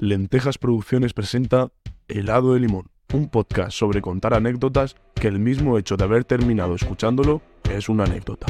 Lentejas Producciones presenta Helado de Limón, un podcast sobre contar anécdotas que el mismo hecho de haber terminado escuchándolo es una anécdota.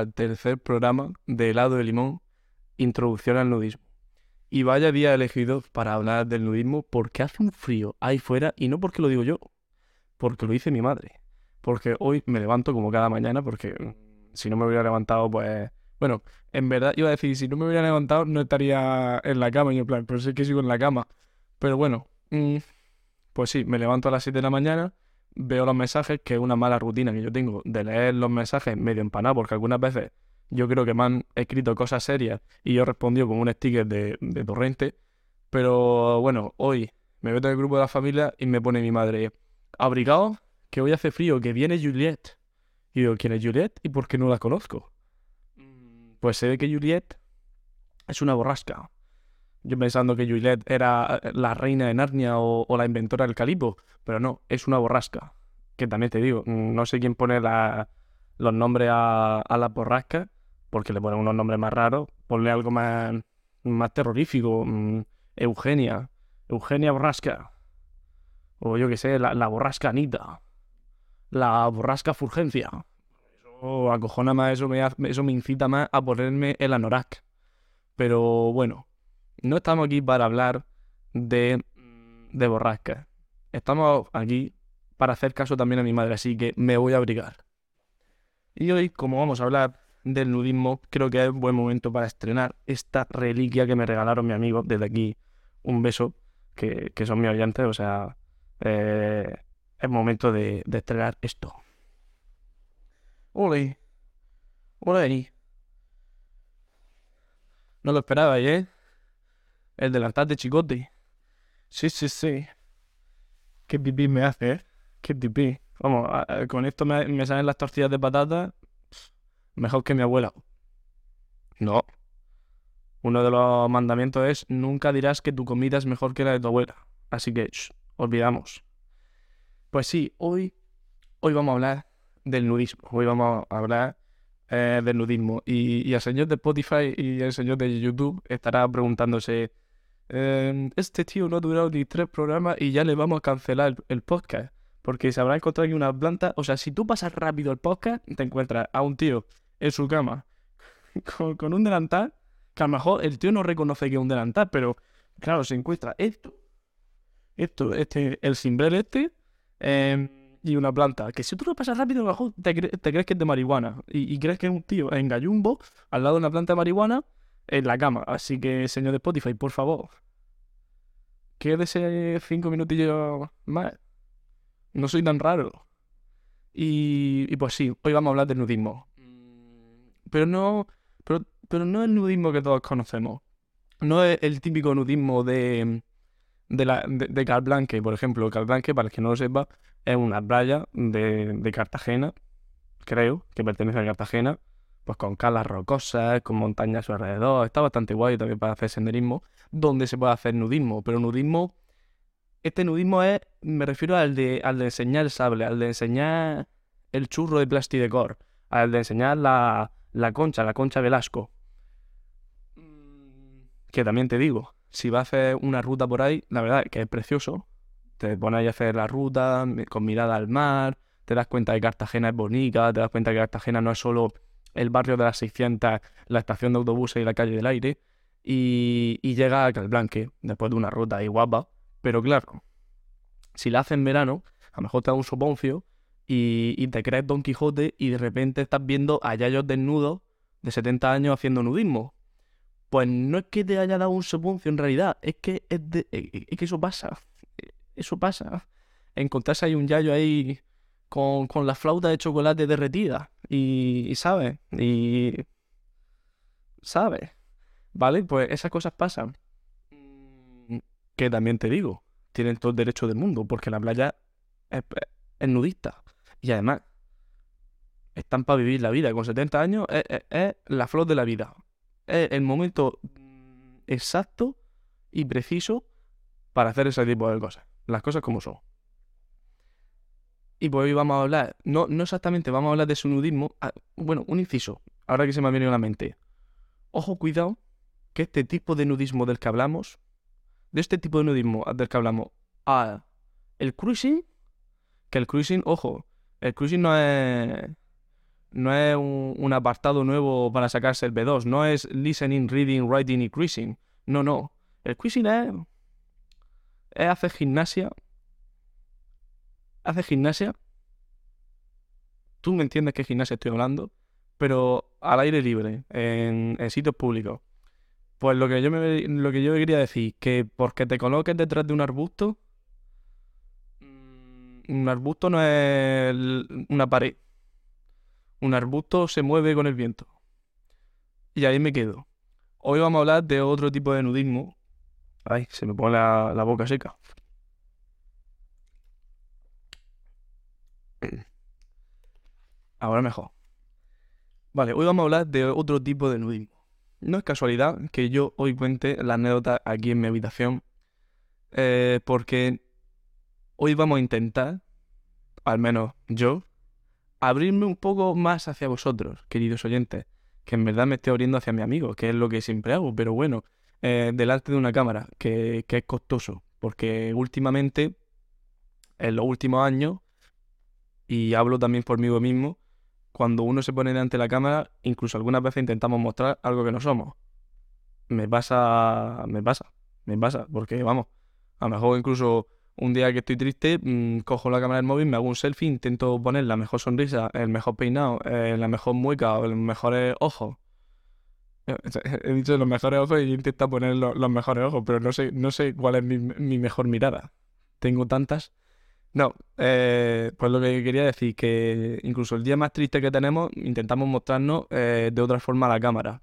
Al tercer programa de Helado de Limón, Introducción al Nudismo. Y vaya día elegido para hablar del nudismo porque hace un frío ahí fuera y no porque lo digo yo, porque lo dice mi madre. Porque hoy me levanto como cada mañana porque mm, si no me hubiera levantado pues... Bueno, en verdad iba a decir, si no me hubiera levantado no estaría en la cama, y en plan, pero sé que sigo en la cama. Pero bueno, mm, pues sí, me levanto a las 7 de la mañana veo los mensajes, que es una mala rutina que yo tengo de leer los mensajes medio empanado, porque algunas veces yo creo que me han escrito cosas serias y yo he respondido con un sticker de, de torrente. Pero bueno, hoy me meto en el grupo de la familia y me pone mi madre, abrigado, que hoy hace frío, que viene Juliet. Y digo, ¿quién es Juliet y por qué no la conozco? Pues sé que Juliet es una borrasca. Yo pensando que Juliet era eh, la reina de Narnia o, la inventora del calipo, pero no, es una borrasca. Que también te digo, mm, no sé quién pone los nombres a, a las borrascas, porque le ponen unos nombres más raros. Ponle algo más, más terrorífico. mm, Eugenia, Eugenia Borrasca. O yo qué sé, la, la borrasca Anita. La borrasca Furgencia. Eso acojona más, eso me, eso me incita más a ponerme el anorak. Pero bueno, no estamos aquí para hablar de, de borrascas. Estamos aquí para hacer caso también a mi madre, así que me voy a abrigar. Y hoy, como vamos a hablar del nudismo, creo que es buen momento para estrenar esta reliquia que me regalaron mis amigos. Desde aquí, un beso, que, que son mis oyentes, o sea, eh, es momento de, de estrenar esto. Ole, ole. No lo esperaba, ¿eh? El delantal de chicote. Sí, sí, sí. Qué pipí me hace, ¿eh? Qué pipí. Vamos, a- a- con esto me, me salen las tortillas de patata mejor que mi abuela. No. Uno de los mandamientos es nunca dirás que tu comida es mejor que la de tu abuela. Así que, olvidamos. Pues sí, hoy, hoy vamos a hablar del nudismo. Hoy vamos a hablar eh, del nudismo. Y, y el señor de Spotify y el señor de YouTube estará preguntándose, eh, este tío no ha durado ni tres programas y ya le vamos a cancelar el, podcast. Porque se habrá encontrado aquí una planta. O sea, si tú pasas rápido el podcast, te encuentras a un tío en su cama con, un delantal. Que a lo mejor el tío no reconoce que es un delantal, pero claro, se encuentra esto, esto, este, el cimbrel este, em, y una planta. Que si tú lo pasas rápido, a lo mejor te, cre- te crees que es de marihuana. Y, y crees que es un tío en gallumbo, al lado de una planta de marihuana, en la cama. Así que, señor de Spotify, por favor, quédese cinco minutillos más. No soy tan raro. Y, y pues sí, hoy vamos a hablar del nudismo. Pero no, pero, pero no el nudismo que todos conocemos. No es el típico nudismo de, de, la, de, de Calblanque, por ejemplo. Calblanque, para el que no lo sepa, es una playa de, de Cartagena, creo, que pertenece a Cartagena, pues con calas rocosas, con montañas a su alrededor. Está bastante guay también para hacer senderismo, donde se puede hacer nudismo. Pero nudismo, este nudismo es, me refiero al de, al de enseñar el sable, al de enseñar el churro de plastidecor, al de enseñar la, la concha, la concha Velasco. Que también te digo, si vas a hacer una ruta por ahí, la verdad es que es precioso. Te pones ahí a hacer la ruta con mirada al mar, te das cuenta que Cartagena es bonita, te das cuenta que Cartagena no es solo el barrio de las 600, la estación de autobuses y la calle del aire, y, y llega a Calblanque después de una ruta ahí guapa. Pero claro, si la haces en verano, a lo mejor te da un soponcio y, y te crees Don Quijote y de repente estás viendo a yayos desnudos de 70 años haciendo nudismo. Pues no es que te haya dado un soponcio en realidad, es que, es de- eh, es que eso pasa. Eso pasa. Encontrarse ahí un yayo ahí con, con la flauta de chocolate derretida y, y ¿sabes? Y... ¿Sabes? ¿Vale? Pues esas cosas pasan. Mm, que también te digo, tienen todo el derecho del mundo, porque la playa es, nudista. Y además, están para vivir la vida. Con 70 años es, la flor de la vida. Es el momento exacto y preciso para hacer ese tipo de cosas. Las cosas como son. Y pues hoy vamos a hablar, no, no exactamente vamos a hablar de su nudismo. ah, bueno, un inciso, ahora que se me ha venido a la mente. Ojo, cuidado, que este tipo de nudismo del que hablamos, de este tipo de nudismo del que hablamos, a el cruising, que el cruising, ojo, el cruising no es, no es un, un apartado nuevo para sacarse el B2, no es listening, reading, writing y cruising. No, no. El cruising es, es hacer gimnasia. Hacer gimnasia. Tú me entiendes qué gimnasia estoy hablando, pero al aire libre, en, en sitios públicos. Pues lo que yo me lo que yo quería decir, que porque te coloques detrás de un arbusto, mm, un arbusto no es una pared. Un arbusto se mueve con el viento. Y ahí me quedo. Hoy vamos a hablar de otro tipo de nudismo. Ay, se me pone la, la boca seca. Ahora mejor. Vale, hoy vamos a hablar de otro tipo de nudismo. No es casualidad que yo hoy cuente la anécdota aquí en mi habitación, eh, porque hoy vamos a intentar, al menos yo, abrirme un poco más hacia vosotros, queridos oyentes, que en verdad me estoy abriendo hacia mi amigo, que es lo que siempre hago, pero bueno, eh, delante de una cámara, que, que es costoso, porque últimamente, en los últimos años, y hablo también por mí mismo, cuando uno se pone delante de la cámara, incluso algunas veces intentamos mostrar algo que no somos. Me pasa, me pasa, me pasa, porque vamos, a lo mejor incluso un día que estoy triste, mm, cojo la cámara del móvil, me hago un selfie, intento poner la mejor sonrisa, el mejor peinado, eh, la mejor mueca, o los mejores ojos. Eh, He dicho los mejores ojos y intento poner lo- los mejores ojos, pero no sé, no sé cuál es mi mejor mirada. Tengo tantas. No, eh, pues lo que quería decir, que incluso el día más triste que tenemos, intentamos mostrarnos eh, de otra forma a la cámara.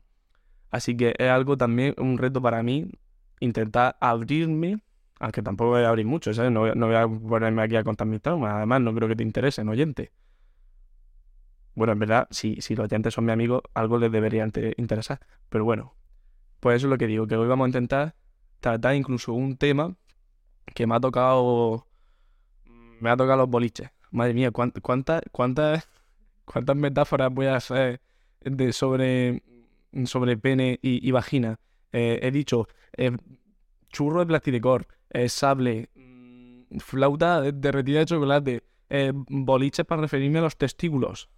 Así que es algo también, un reto para mí, intentar abrirme, aunque tampoco voy a abrir mucho, ¿sabes? No no voy a ponerme aquí a contar mis traumas, además no creo que te interesen, oyente. Bueno, en verdad, si, si los oyentes son mis amigos, algo les debería inte- interesar. Pero bueno, pues eso es lo que digo, que hoy vamos a intentar tratar incluso un tema que me ha tocado me ha tocado los boliches. Madre mía, cuán- cuántas, cuántas, cuántas metáforas voy a hacer de sobre, sobre pene y, vagina. Eh, he dicho eh, churro de plasticor, eh, sable, mm, flauta de- derretida de chocolate, eh, boliches para referirme a los testículos.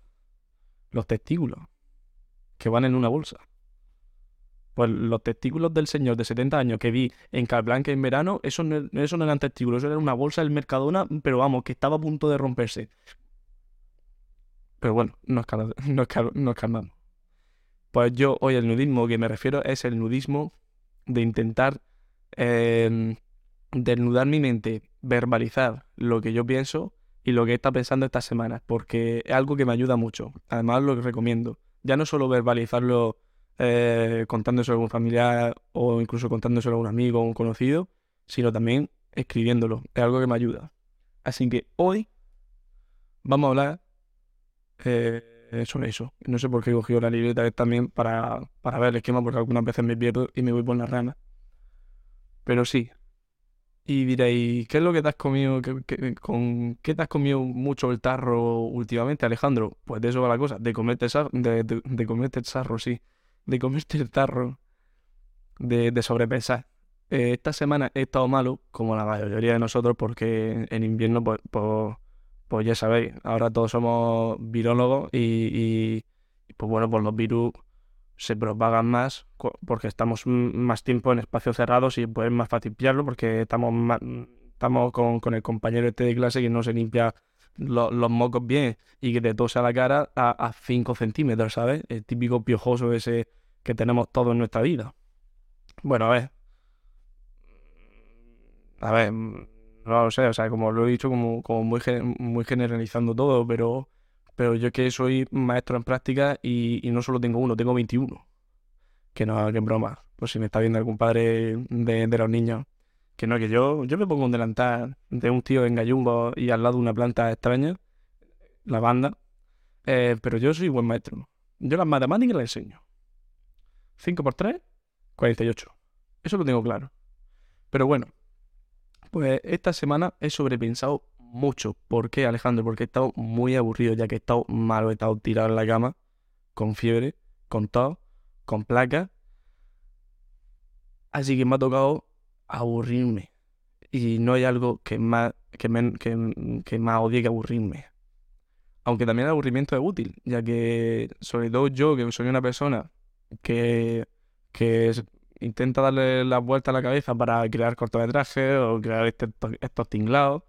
Los testículos. Que van en una bolsa. Pues los testículos del señor de 70 años que vi en Calblanca en verano, eso no, no eran testículos, eso era una bolsa del Mercadona, pero vamos, que estaba a punto de romperse. Pero bueno, nos calmamos. Pues yo hoy el nudismo que me refiero es el nudismo de intentar eh, desnudar mi mente, verbalizar lo que yo pienso y lo que estado pensando estas semanas, porque es algo que me ayuda mucho. Además lo que recomiendo. Ya no solo verbalizarlo eh, contándoselo a un familiar o incluso contándoselo a un amigo o un conocido, sino también escribiéndolo. Es algo que me ayuda. Así que hoy vamos a hablar eh, sobre eso. No sé por qué he cogido la libreta también para, para ver el esquema, porque algunas veces me pierdo y me voy por las ramas. Pero sí. Y diréis, ¿qué es lo que te has comido? ¿Qué, qué- con, ¿qué te has comido mucho el tarro últimamente, Alejandro? Pues de eso va la cosa, de comerte el sarro, sí. De comerte el tarro, de, sobrepensar. Eh, esta semana he estado malo, como la mayoría de nosotros, porque en invierno, pues, pues, pues ya sabéis, ahora todos somos virólogos y, pues bueno, pues los virus se propagan más porque estamos más tiempo en espacios cerrados y pues es más fácil pillarlo porque estamos, ma- estamos con, con el compañero este de clase que no se limpia lo- los mocos bien y que te tose a la cara a 5 centímetros, ¿sabes? El típico piojoso ese que tenemos todos en nuestra vida. Bueno, a ver. A ver, mm, no lo sé, o sea, como lo he dicho, como, como muy, muy generalizando todo, pero Pero yo que soy maestro en práctica y, y no solo tengo uno, tengo 21. Que no, que broma. Pues si me está viendo algún padre de, de los niños. Que no, que yo, yo me pongo un delantal de un tío en gallumbo y al lado una planta extraña, la banda. Eh, pero yo soy buen maestro. Yo las matemáticas las enseño. 5 por 3, 48. Eso lo tengo claro. Pero bueno, pues esta semana he sobrepensado mucho. ¿Por qué, Alejandro? Porque he estado muy aburrido, ya que he estado malo, he estado tirado en la cama, con fiebre, con tos, con placas. Así que me ha tocado aburrirme. Y no hay algo que más, que, men- que- que más odie que aburrirme. Aunque también el aburrimiento es útil, ya que sobre todo yo, que soy una persona que, que intenta darle la vuelta a la cabeza para crear cortometrajes o crear este- estos tinglados,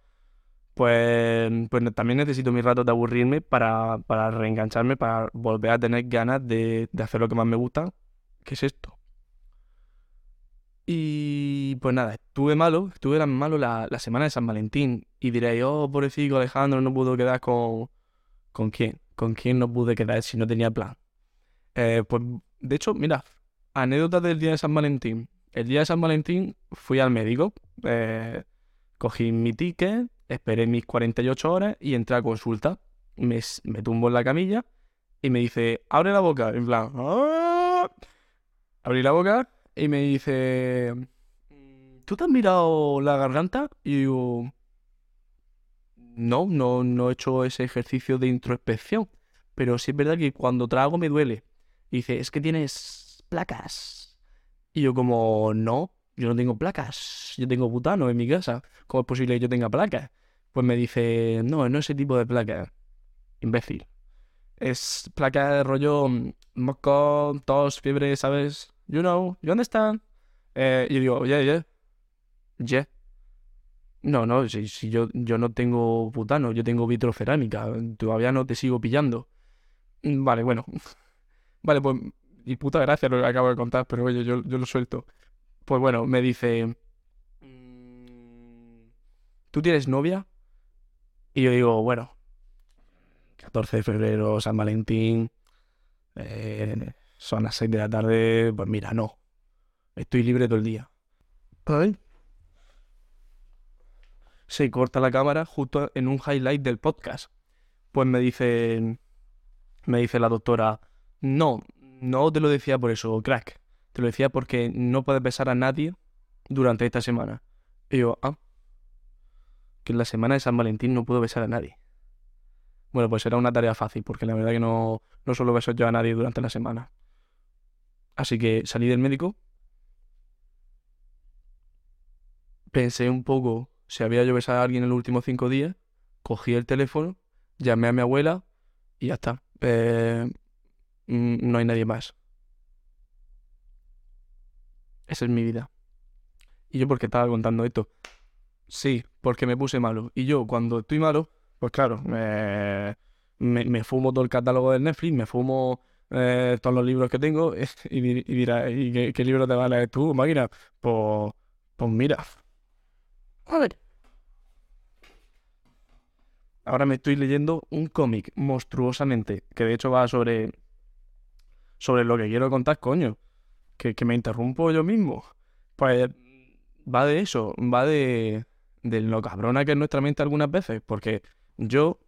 pues, pues también necesito mis ratos de aburrirme para, para reengancharme, para volver a tener ganas de, de hacer lo que más me gusta, que es esto. Y pues nada, estuve malo, estuve la- malo la, la semana de San Valentín. Y diréis, oh, pobrecito Alejandro, no pudo quedar con... ¿Con quién? ¿Con quién no pude quedar si no tenía plan? Eh, pues, de hecho, mira, anécdota del día de San Valentín. El día de San Valentín fui al médico, eh, cogí mi ticket, esperé mis 48 horas y entré a consulta. Me, tumbo en la camilla y me dice, abre la boca. En plan, "Ah". abrí la boca y me dice, ¿tú te has mirado la garganta? Y digo, no, no, no he hecho ese ejercicio de introspección. Pero sí es verdad que cuando trago me duele. Y dice, es que tienes placas. Y yo como, no, yo no tengo placas. Yo tengo butano en mi casa. ¿Cómo es posible que yo tenga placas? Pues me dice, no, no ese tipo de placas. Imbécil. Es placa de rollo mm, moco, tos, fiebre, ¿sabes? You know, you understand? Eh, y yo digo, yeah, yeah. Yeah. No, no, si, si yo, yo no tengo butano, yo tengo vitrocerámica. Todavía no te sigo pillando. Mm, Vale, bueno. Vale, pues, y puta gracia lo que acabo de contar, pero oye, yo, yo lo suelto. Pues bueno, me dice, "Mm, ¿tú tienes novia? Y yo digo, bueno, 14 de febrero, San Valentín, eh, son las 6 de la tarde, pues mira, no, estoy libre todo el día. Ay. Se corta la cámara justo en un highlight del podcast. Pues me dice, me dice la doctora, no, no te lo decía por eso, crack. Te lo decía porque no puedes besar a nadie durante esta semana. Y yo, ah, que en la semana de San Valentín no puedo besar a nadie. Bueno, pues era una tarea fácil, porque la verdad que no, no solo beso yo a nadie durante la semana. Así que salí del médico, pensé un poco si había yo besado a alguien en los últimos cinco días, cogí el teléfono, llamé a mi abuela y ya está. Eh, no hay nadie más. Esa es mi vida. ¿Y yo por qué estaba contando esto? Sí, porque me puse malo. Y yo, cuando estoy malo, pues claro, me, me, me fumo todo el catálogo del Netflix, me fumo eh, todos los libros que tengo y, y dirá, ¿y qué, qué libro te vas a leer tú, máquina? Pues, pues mira. A ver. Ahora me estoy leyendo un cómic monstruosamente, que de hecho va sobre, sobre lo que quiero contar, coño. Que, que me interrumpo yo mismo. Pues va de eso, va de, de lo cabrona que es nuestra mente algunas veces, porque yo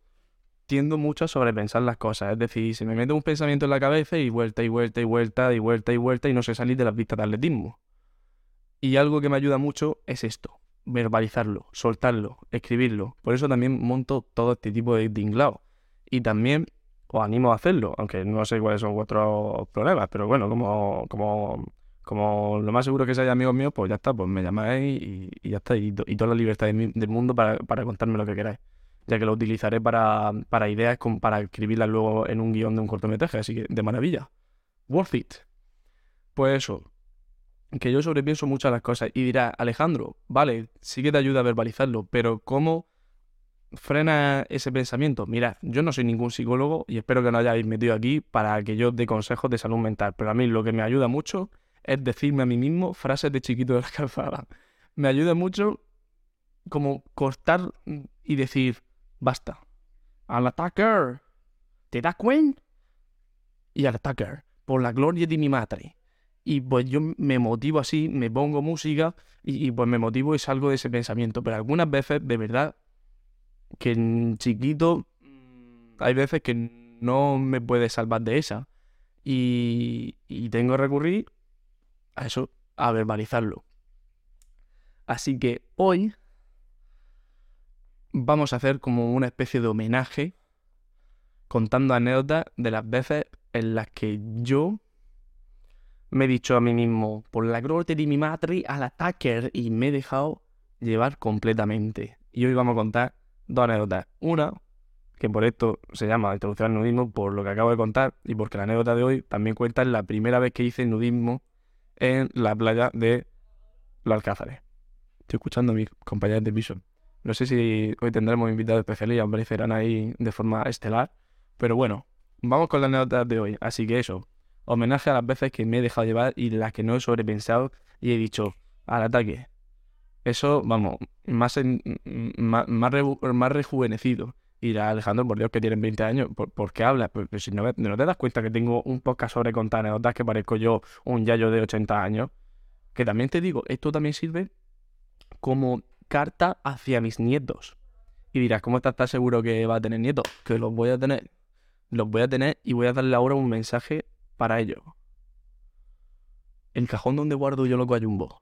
tiendo mucho a sobrepensar las cosas, es decir, se me mete un pensamiento en la cabeza y vuelta y vuelta y vuelta y vuelta y vuelta y no sé salir de las pistas de atletismo. Y algo que me ayuda mucho es esto, verbalizarlo, soltarlo, escribirlo. Por eso también monto todo este tipo de tinglao. Y también os animo a hacerlo, aunque no sé cuáles son vuestros problemas, pero bueno, como, como, como lo más seguro que seáis amigos míos, pues ya está, pues me llamáis y, ya está, y, y toda la libertad del mundo para, para contarme lo que queráis, ya que lo utilizaré para, para ideas, para escribirlas luego en un guion de un cortometraje, así que de maravilla. Worth it. Pues eso, que yo sobrepienso muchas las cosas y dirá, Alejandro, vale, sí que te ayuda a verbalizarlo, pero ¿cómo frena ese pensamiento? Mira, yo no soy ningún psicólogo y espero que no hayáis metido aquí para que yo dé consejos de salud mental, pero a mí lo que me ayuda mucho es decirme a mí mismo frases de chiquito de la calzada. Me ayuda mucho como cortar y decir, basta, al attacker, ¿te das cuenta? Y al Tucker, por la gloria de mi madre. Y pues yo me motivo así, me pongo música y, y pues me motivo y salgo de ese pensamiento. Pero algunas veces, de verdad, que en chiquito, hay veces que no me puede salvar de esa. Y, y tengo que recurrir a eso, a verbalizarlo. Así que hoy vamos a hacer como una especie de homenaje contando anécdotas de las veces en las que yo me he dicho a mí mismo, por la gloria de mi madre, al attacker, y me he dejado llevar completamente. Y hoy vamos a contar dos anécdotas. Una, que por esto se llama Introducción al Nudismo, por lo que acabo de contar, y porque la anécdota de hoy también cuenta la primera vez que hice nudismo en la playa de Los Alcázares. Estoy escuchando a mis compañeros de piso. No sé si hoy tendremos invitados especiales y aparecerán ahí de forma estelar. Pero bueno, vamos con la anécdota de hoy. Así que eso, homenaje a las veces que me he dejado llevar y las que no he sobrepensado y he dicho al ataque. Eso, vamos, más, en- más, más, reju- más rejuvenecido. Y dirá, Alejandro, por Dios, que tienen 20 años, ¿por, qué hablas? Pues, pues si no, te das cuenta que tengo un podcast sobre contar anécdotas que parezco yo un yayo de 80 años. Que también te digo, esto también sirve como carta hacia mis nietos. Y dirás, ¿cómo estás seguro que va a tener nietos? Que los voy a tener. Los voy a tener y voy a darle ahora un mensaje para ellos. El cajón donde guardo yo los gallumbos.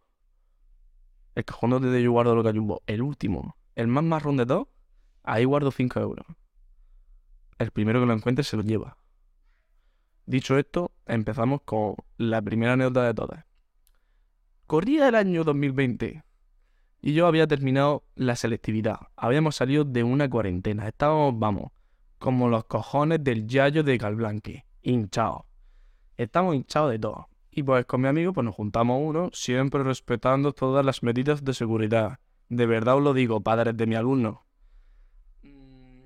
El cajón donde yo guardo los gallumbos. El último. El más marrón de todos. Ahí guardo 5 euros. El primero que lo encuentre se lo lleva. Dicho esto, empezamos con la primera anécdota de todas. Corría el año 2020 y yo había terminado la selectividad. Habíamos salido de una cuarentena. Estábamos, vamos, como los cojones del yayo de Calblanque. Hinchados. Estamos hinchados de todo. Y pues con mi amigo pues nos juntamos uno, siempre respetando todas las medidas de seguridad. De verdad os lo digo, padres de mi alumno.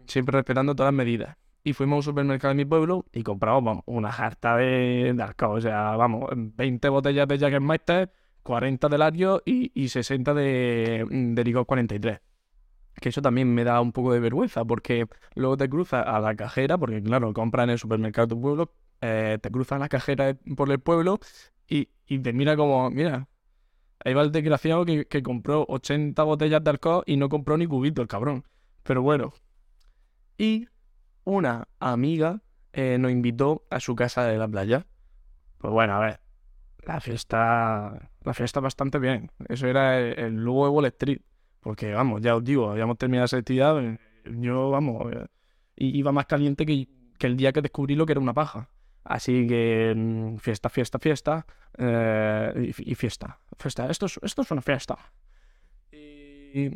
Siempre respetando todas las medidas. Y fuimos a un supermercado de mi pueblo y compramos vamos, una jarta de, de alcohol. O sea, vamos, 20 botellas de Jägermeister, 40 de Lario y, y 60 de, de licor 43. Que eso también me da un poco de vergüenza porque luego te cruzas a la cajera, porque claro, compras en el supermercado de tu pueblo, eh, te cruzas a la cajera de- por el pueblo y, y te mira como, mira, ahí va el desgraciado que, compró 80 botellas de alcohol y no compró ni cubito, el cabrón. Pero bueno. Y una amiga eh, nos invitó a su casa de la playa. Pues bueno, a ver, la fiesta, la fiesta bastante bien. Eso era el, el Lugo de Wall Street. Porque, vamos, ya os digo, habíamos terminado esa actividad. eh, Yo, vamos, eh, iba más caliente que, que el día que descubrí lo que era una paja. Así que, mm, fiesta, fiesta, fiesta. eh, y, fi- y fiesta. Fiesta. Esto es, esto es una fiesta. Y,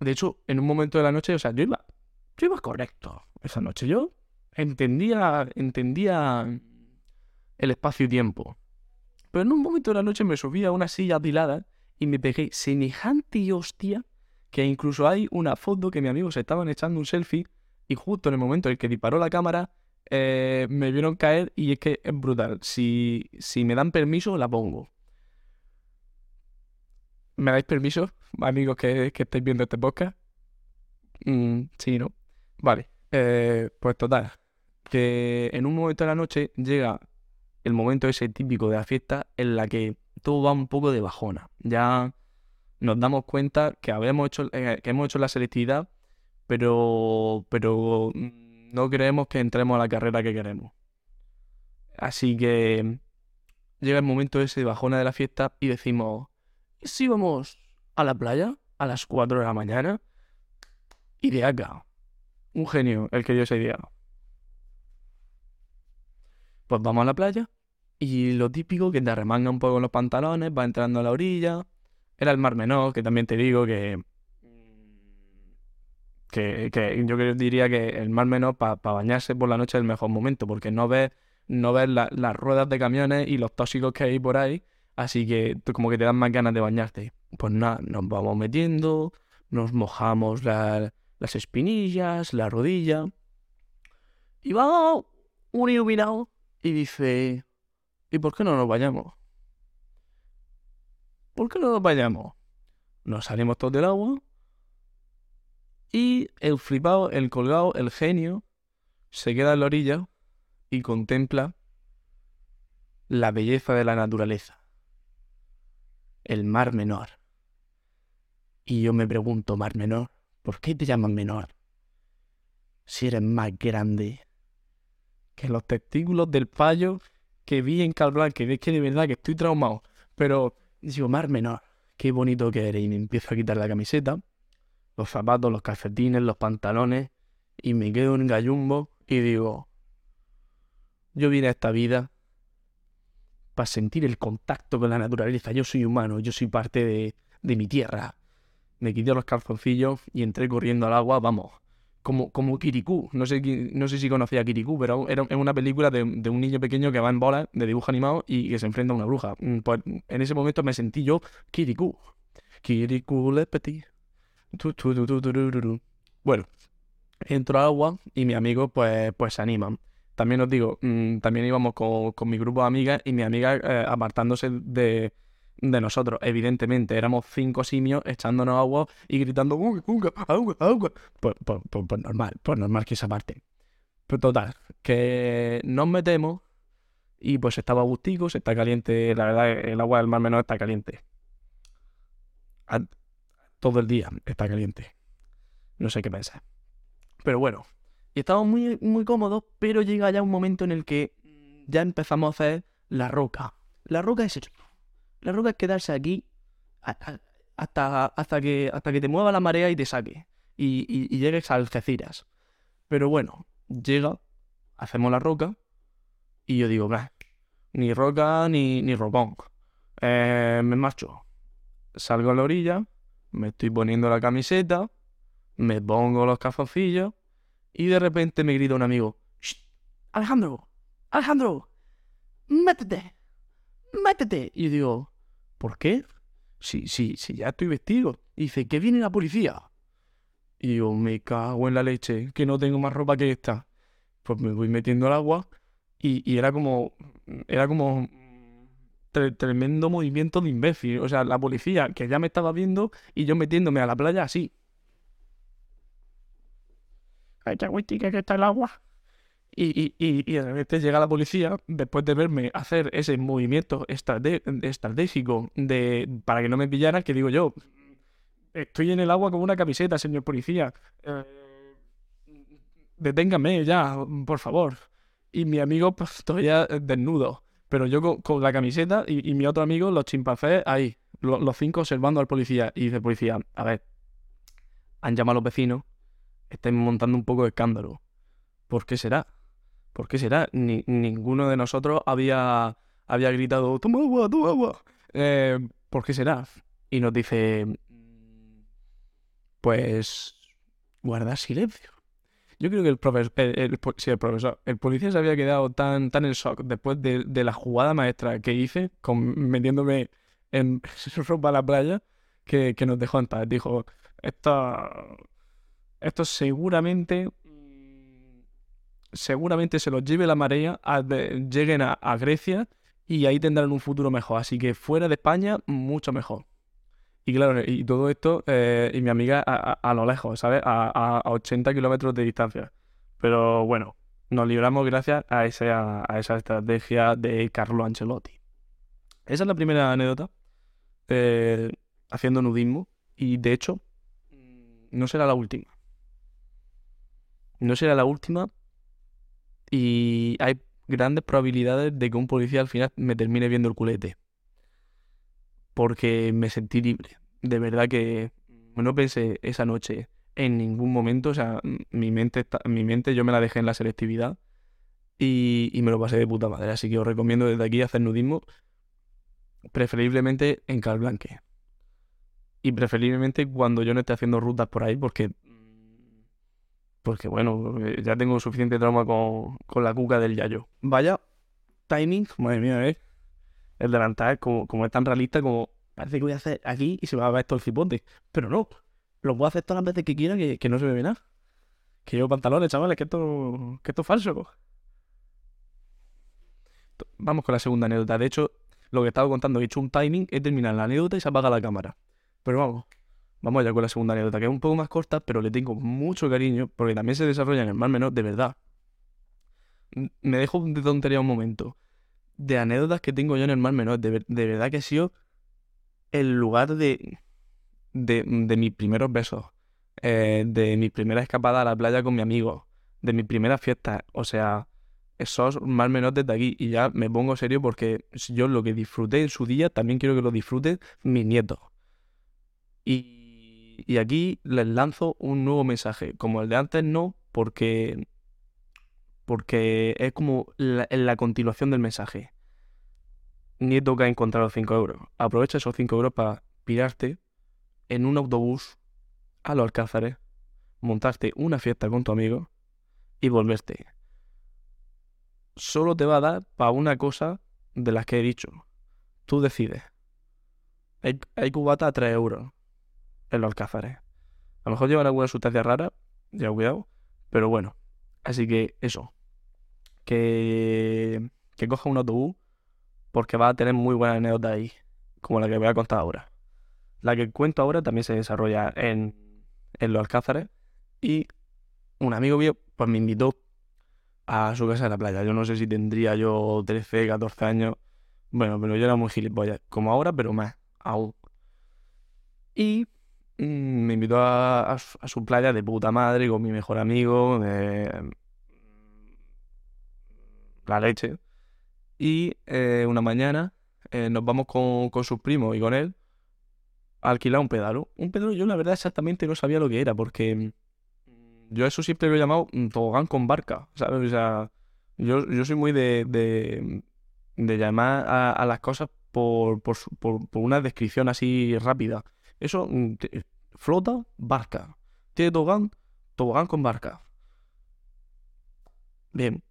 de hecho, en un momento de la noche, o sea, yo iba, yo iba correcto esa noche. Yo entendía, entendía el espacio y tiempo. Pero en un momento de la noche me subí a una silla apilada y me pegué semejante hostia que incluso hay una foto que mis amigos se estaban echando un selfie y justo en el momento en el que disparó la cámara eh, me vieron caer y es que es brutal. Si, si me dan permiso, la pongo. ¿Me dais permiso, amigos que, que estáis viendo este podcast? Mm, sí, ¿no? Vale. Eh, pues total. Que en un momento de la noche llega el momento ese típico de la fiesta en la que todo va un poco de bajona. Ya nos damos cuenta que habíamos hecho, eh, que hemos hecho la selectividad, pero, pero mm, no creemos que entremos a la carrera que queremos. Así que llega el momento ese de bajona de la fiesta y decimos, ¿y si vamos a la playa a las 4 de la mañana? Ideaca. Un genio el que dio esa idea. Pues vamos a la playa y lo típico que te remanga un poco los pantalones, va entrando a la orilla. Era el mar menor, que también te digo que. Que, yo diría que el mar menor para bañarse por la noche es el mejor momento, porque no ves, no ves la- las ruedas de camiones y los tóxicos que hay por ahí, así que como que te dan más ganas de bañarte. Pues nada, nos vamos metiendo, nos mojamos la- las espinillas, la rodilla, y va un iluminado y dice, ¿y por qué no nos vayamos? ¿Por qué no nos vayamos? Nos salimos todos del agua y el flipado, el colgado, el genio, se queda en la orilla y contempla la belleza de la naturaleza, el mar menor. Y yo me pregunto, mar menor, ¿por qué te llaman menor? Si eres más grande que los testículos del payo que vi en Calblanque. Es que de verdad que estoy traumado. Pero digo, mar menor, qué bonito que eres. Y me empiezo a quitar la camiseta, los zapatos, los calcetines, los pantalones. Y me quedo en gallumbo y digo, yo vine a esta vida para sentir el contacto con la naturaleza. Yo soy humano, yo soy parte de, mi tierra. Me quité los calzoncillos y entré corriendo al agua, vamos, como, como Kirikou. No sé, no sé si conocía a Kirikou, pero era, una película de, un niño pequeño que va en bola de dibujo animado y que se enfrenta a una bruja. Mm, pues en ese momento me sentí yo Kirikou. Kirikou le petit. Bueno, entro agua y mis amigos pues, pues se animan. También os digo, mm, también íbamos con, con, mi grupo de amigas y mi amiga eh, apartándose de, de nosotros. Evidentemente, éramos cinco simios echándonos agua y gritando agua, agua, agua. Pues, pues, pues, pues, normal, pues normal que esa parte. Pero total, que nos metemos y pues estaba gustico, se está caliente, la verdad el agua del mar menor está caliente. Todo el día está caliente. No sé qué pensar. Pero bueno, y estamos muy, muy cómodos, pero llega ya un momento en el que ya empezamos a hacer la roca. La roca es eso la roca es quedarse aquí hasta, hasta, que, hasta que te mueva la marea y te saque. Y, llegues a Algeciras. Pero bueno, llega, hacemos la roca. Y yo digo, ni roca ni, ni rocón. Eh, me marcho. Salgo a la orilla, me estoy poniendo la camiseta, me pongo los calzoncillos y de repente me grita un amigo, Alejandro, Alejandro, métete, métete. Y yo digo, ¿Por qué? Sí, sí, sí, ya estoy vestido. Y dice, que viene la policía. Y yo, me cago en la leche, que no tengo más ropa que esta. Pues me voy metiendo al agua y, era como, era como tremendo movimiento de imbécil. O sea, la policía que ya me estaba viendo y yo metiéndome a la playa así. Que está el agua. Y, y, y, de repente llega la policía, después de verme hacer ese movimiento estratégico de, para que no me pillaran, que digo yo, estoy en el agua con una camiseta, señor policía. Eh, deténgame ya, por favor. Y mi amigo, pues todavía desnudo. Pero yo con, la camiseta y, mi otro amigo, los chimpancés, ahí, los cinco observando al policía. Y dice, policía, a ver, han llamado a los vecinos, están montando un poco de escándalo. ¿Por qué será? ¿Por qué será? Ni, ninguno de nosotros había, había gritado, toma agua, toma agua. Eh, ¿Por qué será? Y nos dice, pues, guarda silencio. Yo creo que el profesor, el, el profesor, el policía se había quedado tan, tan en shock después de, la jugada maestra que hice, con, metiéndome en ropa a la playa, que, nos dejó en paz. Dijo, esto, esto seguramente seguramente se los lleve la marea, lleguen a, Grecia y ahí tendrán un futuro mejor. Así que fuera de España, mucho mejor. Y claro, y todo esto, eh, y mi amiga a, lo lejos, ¿sabes? A, 80 kilómetros de distancia. Pero bueno, nos libramos gracias a esa, a esa estrategia de Carlo Ancelotti. Esa es la primera anécdota eh, haciendo nudismo. Y de hecho, no será la última. No será la última y hay grandes probabilidades de que un policía al final me termine viendo el culete. Porque me sentí libre. De verdad que no pensé esa noche en ningún momento. O sea, mi mente, mi mente yo me la dejé en la selectividad y, y me lo pasé de puta madre. Así que os recomiendo desde aquí hacer nudismo. Preferiblemente en Calblanque. Y preferiblemente cuando yo no esté haciendo rutas por ahí, porque porque bueno, eh, ya tengo suficiente trauma con, la cuca del yayo. Vaya timing, madre mía, ¿eh? El delantal, como, como es tan realista, como parece que voy a hacer aquí y se va a ver todo el cipote. Pero no, lo puedo hacer todas las veces que quiera, que, no se me ve nada. Que llevo pantalones, chavales, que esto, que esto es falso. Vamos con la segunda anécdota. De hecho, lo que estaba contando, he hecho un timing, he terminado la anécdota y se apaga la cámara. Pero vamos. Vamos allá con la segunda anécdota, que es un poco más corta, pero le tengo mucho cariño, porque también se desarrolla en el Mar Menor, de verdad. me dejo de tontería un momento. De anécdotas que tengo yo en el Mar Menor, de, de verdad que ha sido el lugar de, de, de mis primeros besos, eh, de mi primera escapada a la playa con mi amigo, de mi primera fiesta. O sea, esos Mar Menor desde aquí. Y ya me pongo serio porque yo lo que disfruté en su día, también quiero que lo disfruten mis nietos. Y, y aquí les lanzo un nuevo mensaje. Como el de antes, no, porque porque es como la, la continuación del mensaje. Nieto que ha encontrado 5 euros. Aprovecha esos 5 euros para pirarte en un autobús a los Alcázares, montarte una fiesta con tu amigo y volverte. Solo te va a dar para una cosa de las que he dicho. Tú decides. Hay, cubata a 3 euros en los Alcázares. A lo mejor llevan alguna sustancia rara, ya cuidado, pero bueno. Así que eso que, coja un autobús porque va a tener muy buenas anécdotas ahí, como la que voy a contar ahora. La que cuento ahora también se desarrolla en, en Los Alcázares y un amigo mío pues me invitó a su casa de la playa. Yo no sé si tendría yo 13, 14 años. Bueno, pero yo era muy gilipollas, como ahora, pero más, aún. Y mm, me invitó a, su playa de puta madre con mi mejor amigo. De, la leche. Y eh, una mañana eh, nos vamos con, con sus primos y con él a alquilar un pedalo. Un pedalo yo la verdad exactamente no sabía lo que era, porque mm, yo eso siempre lo he llamado tobogán con barca, ¿sabes? O sea, yo, yo soy muy de, de, de llamar a, a, las cosas por, por, por, por, una descripción así rápida. Eso, mm, flota, barca. Tiene tobogán, tobogán con barca. Bien,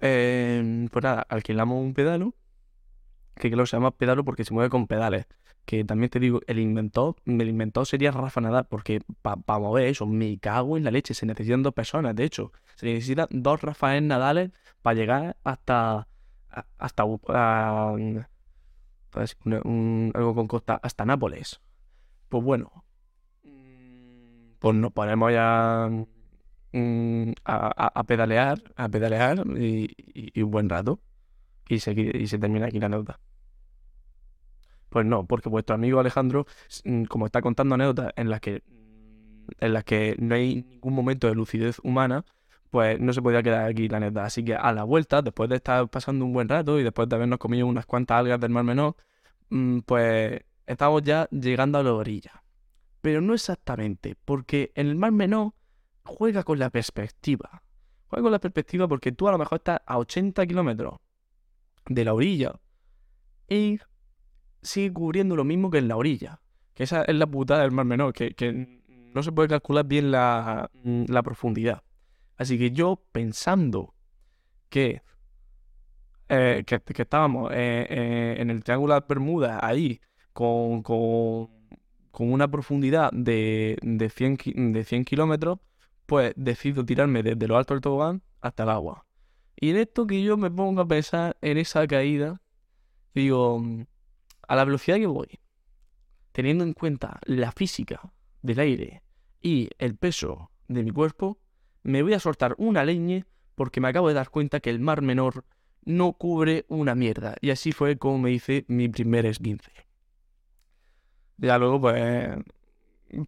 eh, pues nada, alquilamos un pedalo, que creo que se llama pedalo porque se mueve con pedales. Que también te digo, el inventor, el inventor sería Rafa Nadal, porque para mover eso, me cago en la leche, se necesitan dos personas, de hecho, se necesitan dos Rafael Nadales para llegar hasta, hasta, algo con costa, hasta Nápoles. Pues bueno, pues nos ponemos ya Mm, a, pedalear, a pedalear y, un buen rato. Y se, y se termina aquí la anécdota. Pues no, porque vuestro amigo Alejandro, mm, como está contando anécdotas en las que en las que no hay ningún momento de lucidez humana, pues no se podía quedar aquí la anécdota. Así que a la vuelta, después de estar pasando un buen rato y después de habernos comido unas cuantas algas del Mar Menor, mm, pues estamos ya llegando a la orilla. Pero no exactamente, porque en el Mar Menor juega con la perspectiva. Juega con la perspectiva porque tú a lo mejor estás a 80 kilómetros de la orilla y sigue cubriendo lo mismo que en la orilla. Que esa es la putada del mar menor, que, que no se puede calcular bien la, la, profundidad. Así que yo pensando que, eh, que, que, estábamos eh, eh, en el Triángulo de Bermuda, ahí, con, con, con una profundidad de, de 100, de 100 kilómetros, pues decido tirarme desde lo alto del tobogán hasta el agua. Y en esto que yo me pongo a pensar en esa caída, digo, a la velocidad que voy, teniendo en cuenta la física del aire y el peso de mi cuerpo, me voy a soltar una leña porque me acabo de dar cuenta que el mar menor no cubre una mierda. Y así fue como me hice mi primer esguince. Ya luego, pues,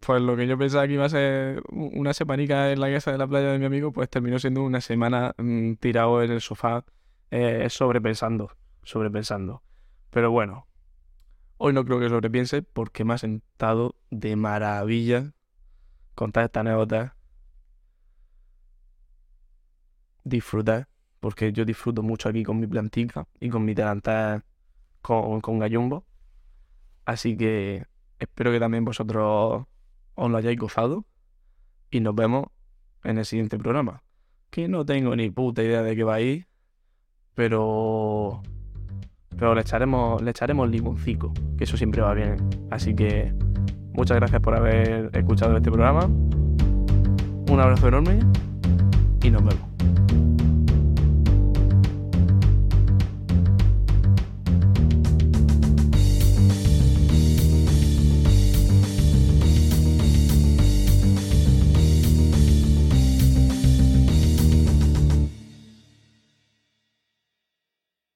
pues lo que yo pensaba que iba a ser una semanica en la casa de la playa de mi amigo, pues terminó siendo una semana mmm, tirado en el sofá eh, sobrepensando, sobrepensando. Pero bueno, hoy no creo que sobrepiense porque me ha sentado de maravilla contar esta anécdota. Disfrutar, porque yo disfruto mucho aquí con mi plantica y con mi delantal con, con gallumbo. Así que espero que también vosotros os lo hayáis gozado y nos vemos en el siguiente programa. Que no tengo ni puta idea de qué va a ir, pero pero le echaremos le echaremos limoncico, que eso siempre va bien. Así que muchas gracias por haber escuchado este programa. Un abrazo enorme y nos vemos.